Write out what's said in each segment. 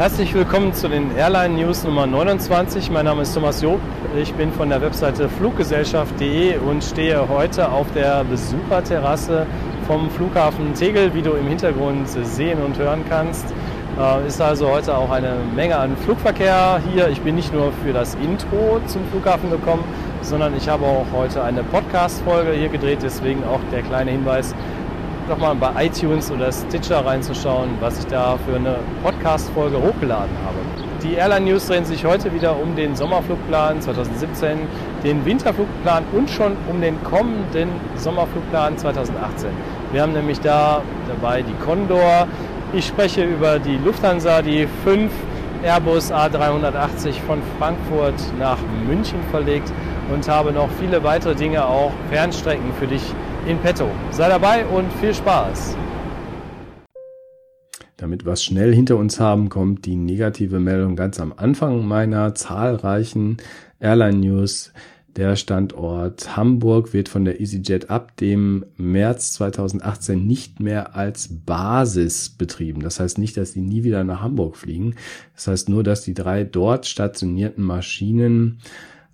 Herzlich willkommen zu den Airline News Nummer 29. Mein Name ist Thomas Job. Ich bin von der Webseite fluggesellschaft.de und stehe heute auf der Besucherterrasse vom Flughafen Tegel, wie du im Hintergrund sehen und hören kannst. Äh, ist also heute auch eine Menge an Flugverkehr hier. Ich bin nicht nur für das Intro zum Flughafen gekommen, sondern ich habe auch heute eine Podcast-Folge hier gedreht. Deswegen auch der kleine Hinweis, doch mal bei iTunes oder Stitcher reinzuschauen, was ich da für eine Podcast-Folge hochgeladen habe. Die Airline News drehen sich heute wieder um den Sommerflugplan 2017, den Winterflugplan und schon um den kommenden Sommerflugplan 2018. Wir haben nämlich da dabei die Condor. Ich spreche über die Lufthansa, die fünf Airbus A380 von Frankfurt nach München verlegt und habe noch viele weitere Dinge, auch Fernstrecken für dich in petto. Sei dabei und viel Spaß! Damit wir es schnell hinter uns haben, kommt die negative Meldung ganz am Anfang meiner zahlreichen Airline News. Der Standort Hamburg wird von der EasyJet ab dem März 2018 nicht mehr als Basis betrieben. Das heißt nicht, dass die nie wieder nach Hamburg fliegen. Das heißt nur, dass die drei dort stationierten Maschinen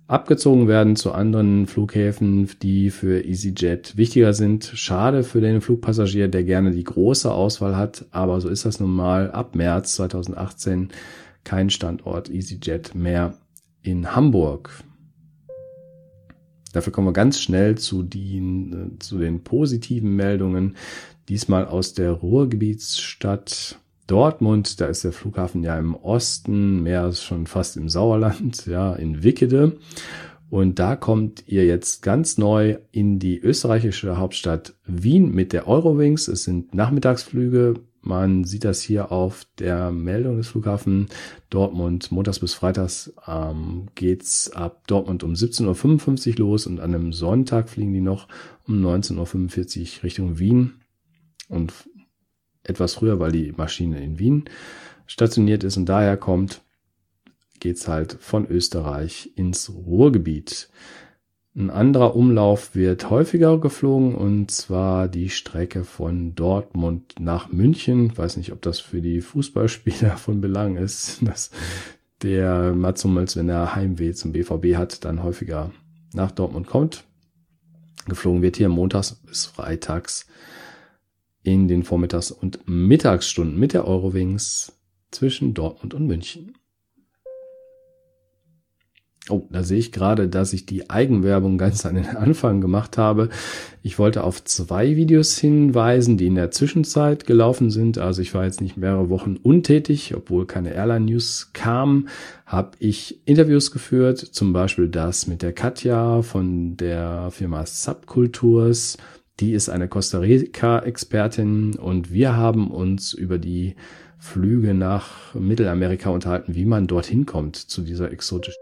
abgezogen werden zu anderen Flughäfen, die für EasyJet wichtiger sind. Schade für den Flugpassagier, der gerne die große Auswahl hat, aber so ist das nun mal. Ab März 2018 kein Standort EasyJet mehr in Hamburg. Dafür kommen wir ganz schnell zu den, zu den positiven Meldungen. Diesmal aus der Ruhrgebietsstadt Dortmund, da ist der Flughafen ja im Osten, mehr ist schon fast im Sauerland, ja, in Wickede. Und da kommt ihr jetzt ganz neu in die österreichische Hauptstadt Wien mit der Eurowings. Es sind Nachmittagsflüge. Man sieht das hier auf der Meldung des Flughafen Dortmund. Montags bis Freitags ähm, geht's ab Dortmund um 17.55 Uhr los und an einem Sonntag fliegen die noch um 19.45 Uhr Richtung Wien. Und etwas früher, weil die Maschine in Wien stationiert ist und daher kommt, geht's halt von Österreich ins Ruhrgebiet. Ein anderer Umlauf wird häufiger geflogen und zwar die Strecke von Dortmund nach München. Ich weiß nicht, ob das für die Fußballspieler von Belang ist, dass der Mats Hummels, wenn er Heimweh zum BVB hat, dann häufiger nach Dortmund kommt. Geflogen wird hier montags bis freitags in den Vormittags- und Mittagsstunden mit der Eurowings zwischen Dortmund und München. Oh, da sehe ich gerade, dass ich die Eigenwerbung ganz an den Anfang gemacht habe. Ich wollte auf zwei Videos hinweisen, die in der Zwischenzeit gelaufen sind. Also ich war jetzt nicht mehrere Wochen untätig, obwohl keine Airline-News kam, habe ich Interviews geführt, zum Beispiel das mit der Katja von der Firma Subkulturs die ist eine Costa Rica-Expertin und wir haben uns über die Flüge nach Mittelamerika unterhalten, wie man dorthin kommt zu dieser exotischen.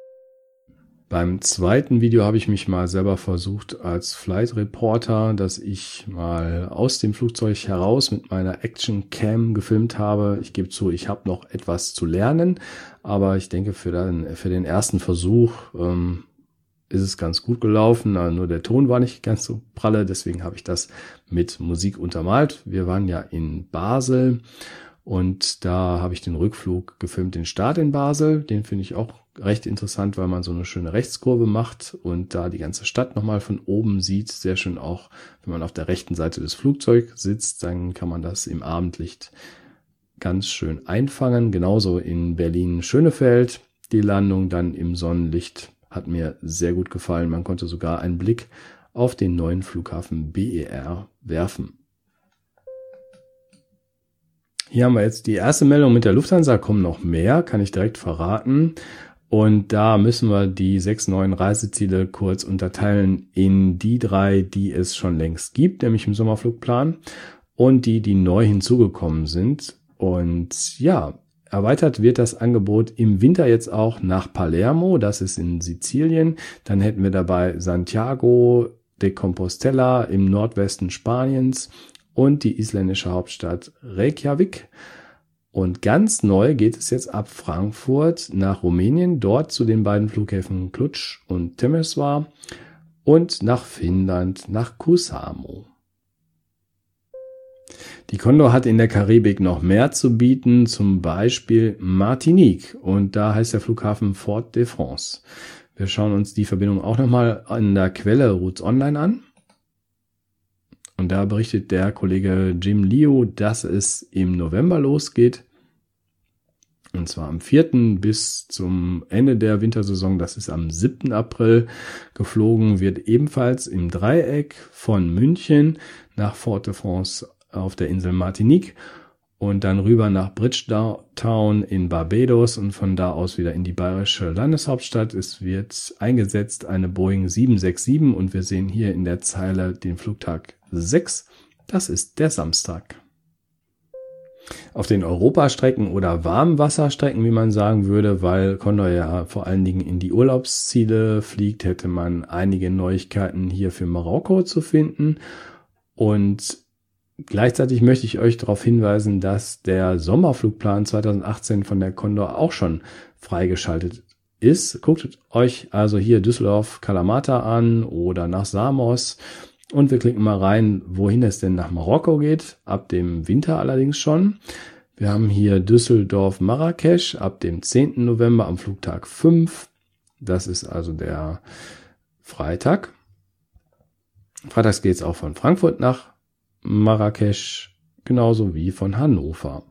Beim zweiten Video habe ich mich mal selber versucht als Flight Reporter, dass ich mal aus dem Flugzeug heraus mit meiner Action Cam gefilmt habe. Ich gebe zu, ich habe noch etwas zu lernen, aber ich denke für den, für den ersten Versuch ähm, ist es ganz gut gelaufen, nur der Ton war nicht ganz so pralle, deswegen habe ich das mit Musik untermalt. Wir waren ja in Basel und da habe ich den Rückflug gefilmt, den Start in Basel. Den finde ich auch recht interessant, weil man so eine schöne Rechtskurve macht und da die ganze Stadt nochmal von oben sieht. Sehr schön auch, wenn man auf der rechten Seite des Flugzeugs sitzt, dann kann man das im Abendlicht ganz schön einfangen. Genauso in Berlin-Schönefeld die Landung dann im Sonnenlicht hat mir sehr gut gefallen. Man konnte sogar einen Blick auf den neuen Flughafen BER werfen. Hier haben wir jetzt die erste Meldung mit der Lufthansa. Kommen noch mehr, kann ich direkt verraten. Und da müssen wir die sechs neuen Reiseziele kurz unterteilen in die drei, die es schon längst gibt, nämlich im Sommerflugplan und die, die neu hinzugekommen sind. Und ja, Erweitert wird das Angebot im Winter jetzt auch nach Palermo, das ist in Sizilien. Dann hätten wir dabei Santiago de Compostela im Nordwesten Spaniens und die isländische Hauptstadt Reykjavik. Und ganz neu geht es jetzt ab Frankfurt nach Rumänien, dort zu den beiden Flughäfen Klutsch und Temeswar und nach Finnland, nach Kusamo. Die Condor hat in der Karibik noch mehr zu bieten, zum Beispiel Martinique und da heißt der Flughafen Fort de France. Wir schauen uns die Verbindung auch nochmal an der Quelle Routes Online an. Und da berichtet der Kollege Jim Leo, dass es im November losgeht. Und zwar am 4. bis zum Ende der Wintersaison. Das ist am 7. April geflogen, wird ebenfalls im Dreieck von München nach Fort de France auf der Insel Martinique und dann rüber nach Bridgetown in Barbados und von da aus wieder in die bayerische Landeshauptstadt. Es wird eingesetzt eine Boeing 767 und wir sehen hier in der Zeile den Flugtag 6. Das ist der Samstag. Auf den Europastrecken oder Warmwasserstrecken, wie man sagen würde, weil Condor ja vor allen Dingen in die Urlaubsziele fliegt, hätte man einige Neuigkeiten hier für Marokko zu finden. Und Gleichzeitig möchte ich euch darauf hinweisen, dass der Sommerflugplan 2018 von der Condor auch schon freigeschaltet ist. Guckt euch also hier Düsseldorf Kalamata an oder nach Samos und wir klicken mal rein, wohin es denn nach Marokko geht. Ab dem Winter allerdings schon. Wir haben hier Düsseldorf Marrakesch ab dem 10. November am Flugtag 5. Das ist also der Freitag. Freitags geht es auch von Frankfurt nach Marrakesch genauso wie von Hannover.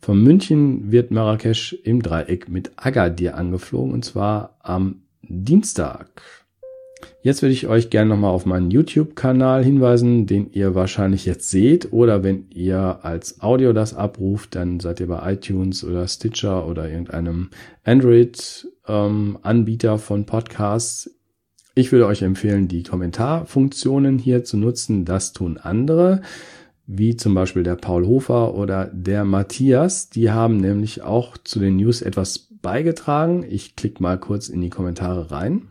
Von München wird Marrakesch im Dreieck mit Agadir angeflogen und zwar am Dienstag. Jetzt würde ich euch gerne nochmal auf meinen YouTube-Kanal hinweisen, den ihr wahrscheinlich jetzt seht oder wenn ihr als Audio das abruft, dann seid ihr bei iTunes oder Stitcher oder irgendeinem Android-Anbieter ähm, von Podcasts. Ich würde euch empfehlen, die Kommentarfunktionen hier zu nutzen. Das tun andere, wie zum Beispiel der Paul Hofer oder der Matthias. Die haben nämlich auch zu den News etwas beigetragen. Ich klicke mal kurz in die Kommentare rein.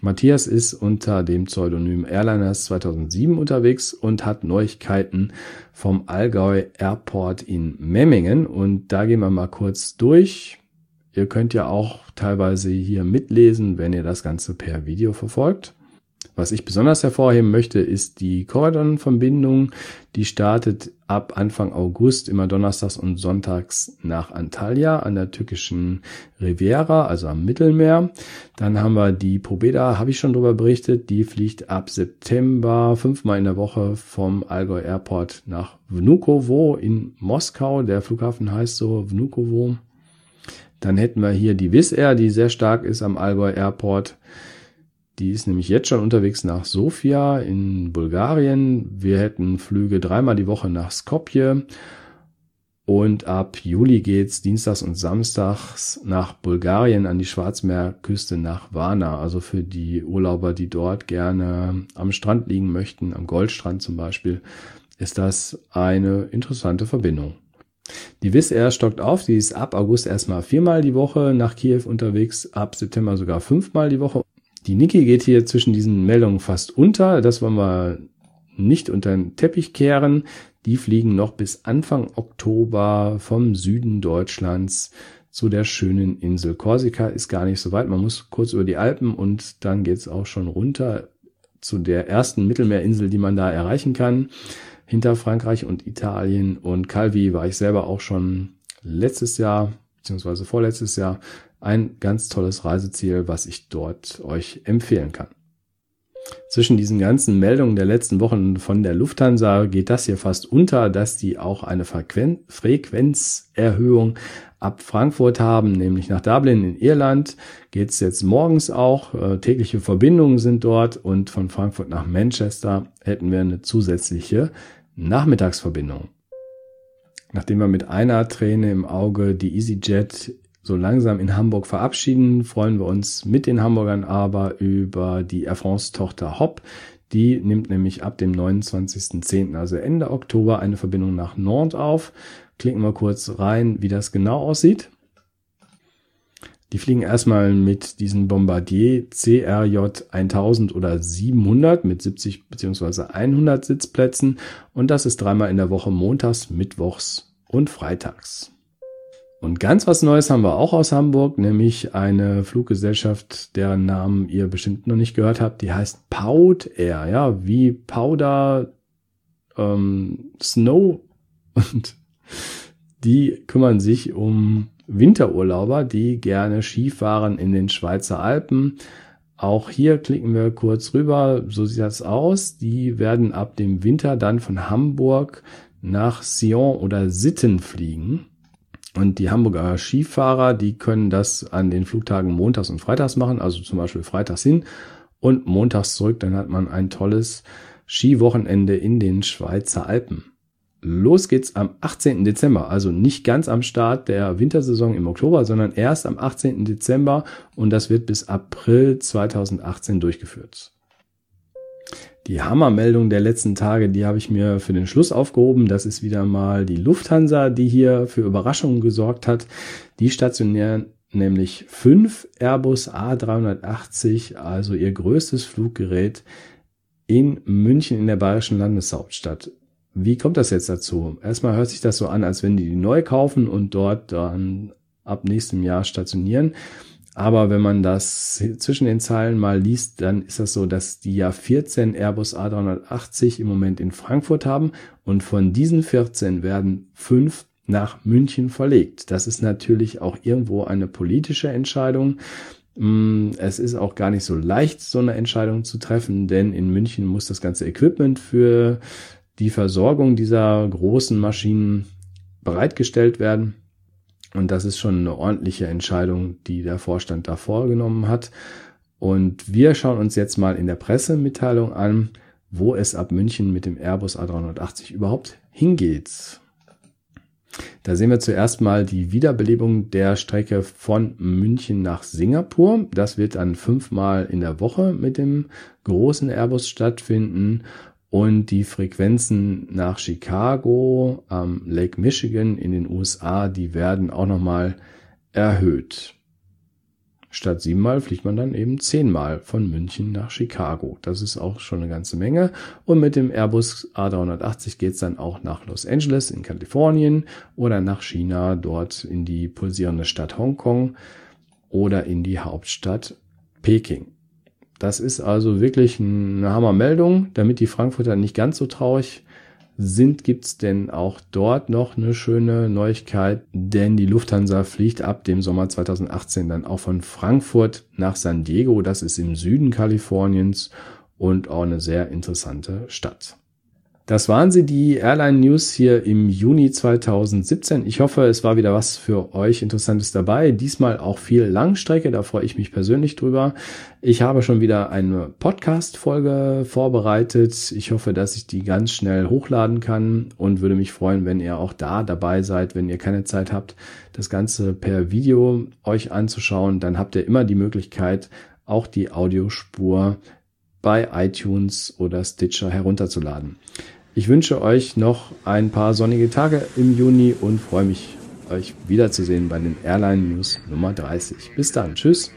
Matthias ist unter dem Pseudonym Airliners 2007 unterwegs und hat Neuigkeiten vom Allgäu Airport in Memmingen. Und da gehen wir mal kurz durch. Ihr könnt ja auch teilweise hier mitlesen, wenn ihr das Ganze per Video verfolgt. Was ich besonders hervorheben möchte, ist die Corridon-Verbindung. Die startet ab Anfang August immer donnerstags und sonntags nach Antalya an der türkischen Riviera, also am Mittelmeer. Dann haben wir die Pobeda, habe ich schon drüber berichtet. Die fliegt ab September fünfmal in der Woche vom Allgäu Airport nach Vnukovo in Moskau. Der Flughafen heißt so Vnukovo. Dann hätten wir hier die Wizz Air, die sehr stark ist am Allgäu Airport. Die ist nämlich jetzt schon unterwegs nach Sofia in Bulgarien. Wir hätten Flüge dreimal die Woche nach Skopje. Und ab Juli geht's dienstags und samstags nach Bulgarien an die Schwarzmeerküste nach Varna. Also für die Urlauber, die dort gerne am Strand liegen möchten, am Goldstrand zum Beispiel, ist das eine interessante Verbindung. Die Wizz Air stockt auf, die ist ab August erstmal viermal die Woche nach Kiew unterwegs, ab September sogar fünfmal die Woche. Die Niki geht hier zwischen diesen Meldungen fast unter, das wollen wir nicht unter den Teppich kehren. Die fliegen noch bis Anfang Oktober vom Süden Deutschlands zu der schönen Insel. Korsika ist gar nicht so weit, man muss kurz über die Alpen und dann geht's auch schon runter zu der ersten Mittelmeerinsel, die man da erreichen kann hinter Frankreich und Italien. Und Calvi war ich selber auch schon letztes Jahr, beziehungsweise vorletztes Jahr, ein ganz tolles Reiseziel, was ich dort euch empfehlen kann. Zwischen diesen ganzen Meldungen der letzten Wochen von der Lufthansa geht das hier fast unter, dass die auch eine Frequenzerhöhung ab Frankfurt haben, nämlich nach Dublin in Irland geht es jetzt morgens auch. Äh, tägliche Verbindungen sind dort und von Frankfurt nach Manchester hätten wir eine zusätzliche Nachmittagsverbindung. Nachdem wir mit einer Träne im Auge die EasyJet so langsam in Hamburg verabschieden, freuen wir uns mit den Hamburgern aber über die Air France Tochter Hop. Die nimmt nämlich ab dem 29.10., also Ende Oktober, eine Verbindung nach Nantes auf. Klicken wir kurz rein, wie das genau aussieht. Die fliegen erstmal mit diesen Bombardier CRJ 1000 oder 700 mit 70 beziehungsweise 100 Sitzplätzen und das ist dreimal in der Woche montags, mittwochs und freitags. Und ganz was Neues haben wir auch aus Hamburg, nämlich eine Fluggesellschaft, deren Namen ihr bestimmt noch nicht gehört habt. Die heißt Pout Air, ja, wie Powder ähm, Snow Und die kümmern sich um Winterurlauber, die gerne Skifahren in den Schweizer Alpen. Auch hier klicken wir kurz rüber. So sieht das aus. Die werden ab dem Winter dann von Hamburg nach Sion oder Sitten fliegen. Und die Hamburger Skifahrer, die können das an den Flugtagen montags und freitags machen, also zum Beispiel freitags hin und montags zurück. Dann hat man ein tolles Skiwochenende in den Schweizer Alpen. Los geht's am 18. Dezember, also nicht ganz am Start der Wintersaison im Oktober, sondern erst am 18. Dezember und das wird bis April 2018 durchgeführt. Die Hammermeldung der letzten Tage, die habe ich mir für den Schluss aufgehoben. Das ist wieder mal die Lufthansa, die hier für Überraschungen gesorgt hat. Die stationieren nämlich fünf Airbus A380, also ihr größtes Fluggerät in München in der bayerischen Landeshauptstadt. Wie kommt das jetzt dazu? Erstmal hört sich das so an, als wenn die die neu kaufen und dort dann ab nächstem Jahr stationieren. Aber wenn man das zwischen den Zeilen mal liest, dann ist das so, dass die ja 14 Airbus A380 im Moment in Frankfurt haben und von diesen 14 werden fünf nach München verlegt. Das ist natürlich auch irgendwo eine politische Entscheidung. Mm, es ist auch gar nicht so leicht, so eine Entscheidung zu treffen, denn in München muss das ganze Equipment für die Versorgung dieser großen Maschinen bereitgestellt werden. Und das ist schon eine ordentliche Entscheidung, die der Vorstand da vorgenommen hat. Und wir schauen uns jetzt mal in der Pressemitteilung an, wo es ab München mit dem Airbus A380 überhaupt hingeht. Da sehen wir zuerst mal die Wiederbelebung der Strecke von München nach Singapur. Das wird dann fünfmal in der Woche mit dem großen Airbus stattfinden. Und die Frequenzen nach Chicago, am Lake Michigan in den USA, die werden auch nochmal erhöht. Statt siebenmal fliegt man dann eben zehnmal von München nach Chicago. Das ist auch schon eine ganze Menge. Und mit dem Airbus A380 geht's dann auch nach Los Angeles in Kalifornien oder nach China, dort in die pulsierende Stadt Hongkong oder in die Hauptstadt Peking. Das ist also wirklich eine Hammermeldung, damit die Frankfurter nicht ganz so traurig sind, gibt's denn auch dort noch eine schöne Neuigkeit, denn die Lufthansa fliegt ab dem Sommer 2018 dann auch von Frankfurt nach San Diego, das ist im Süden Kaliforniens und auch eine sehr interessante Stadt. Das waren sie, die Airline News hier im Juni 2017. Ich hoffe, es war wieder was für euch Interessantes dabei. Diesmal auch viel Langstrecke, da freue ich mich persönlich drüber. Ich habe schon wieder eine Podcast-Folge vorbereitet. Ich hoffe, dass ich die ganz schnell hochladen kann und würde mich freuen, wenn ihr auch da dabei seid, wenn ihr keine Zeit habt, das Ganze per Video euch anzuschauen. Dann habt ihr immer die Möglichkeit, auch die Audiospur bei iTunes oder Stitcher herunterzuladen. Ich wünsche euch noch ein paar sonnige Tage im Juni und freue mich, euch wiederzusehen bei den Airline News Nummer 30. Bis dann. Tschüss.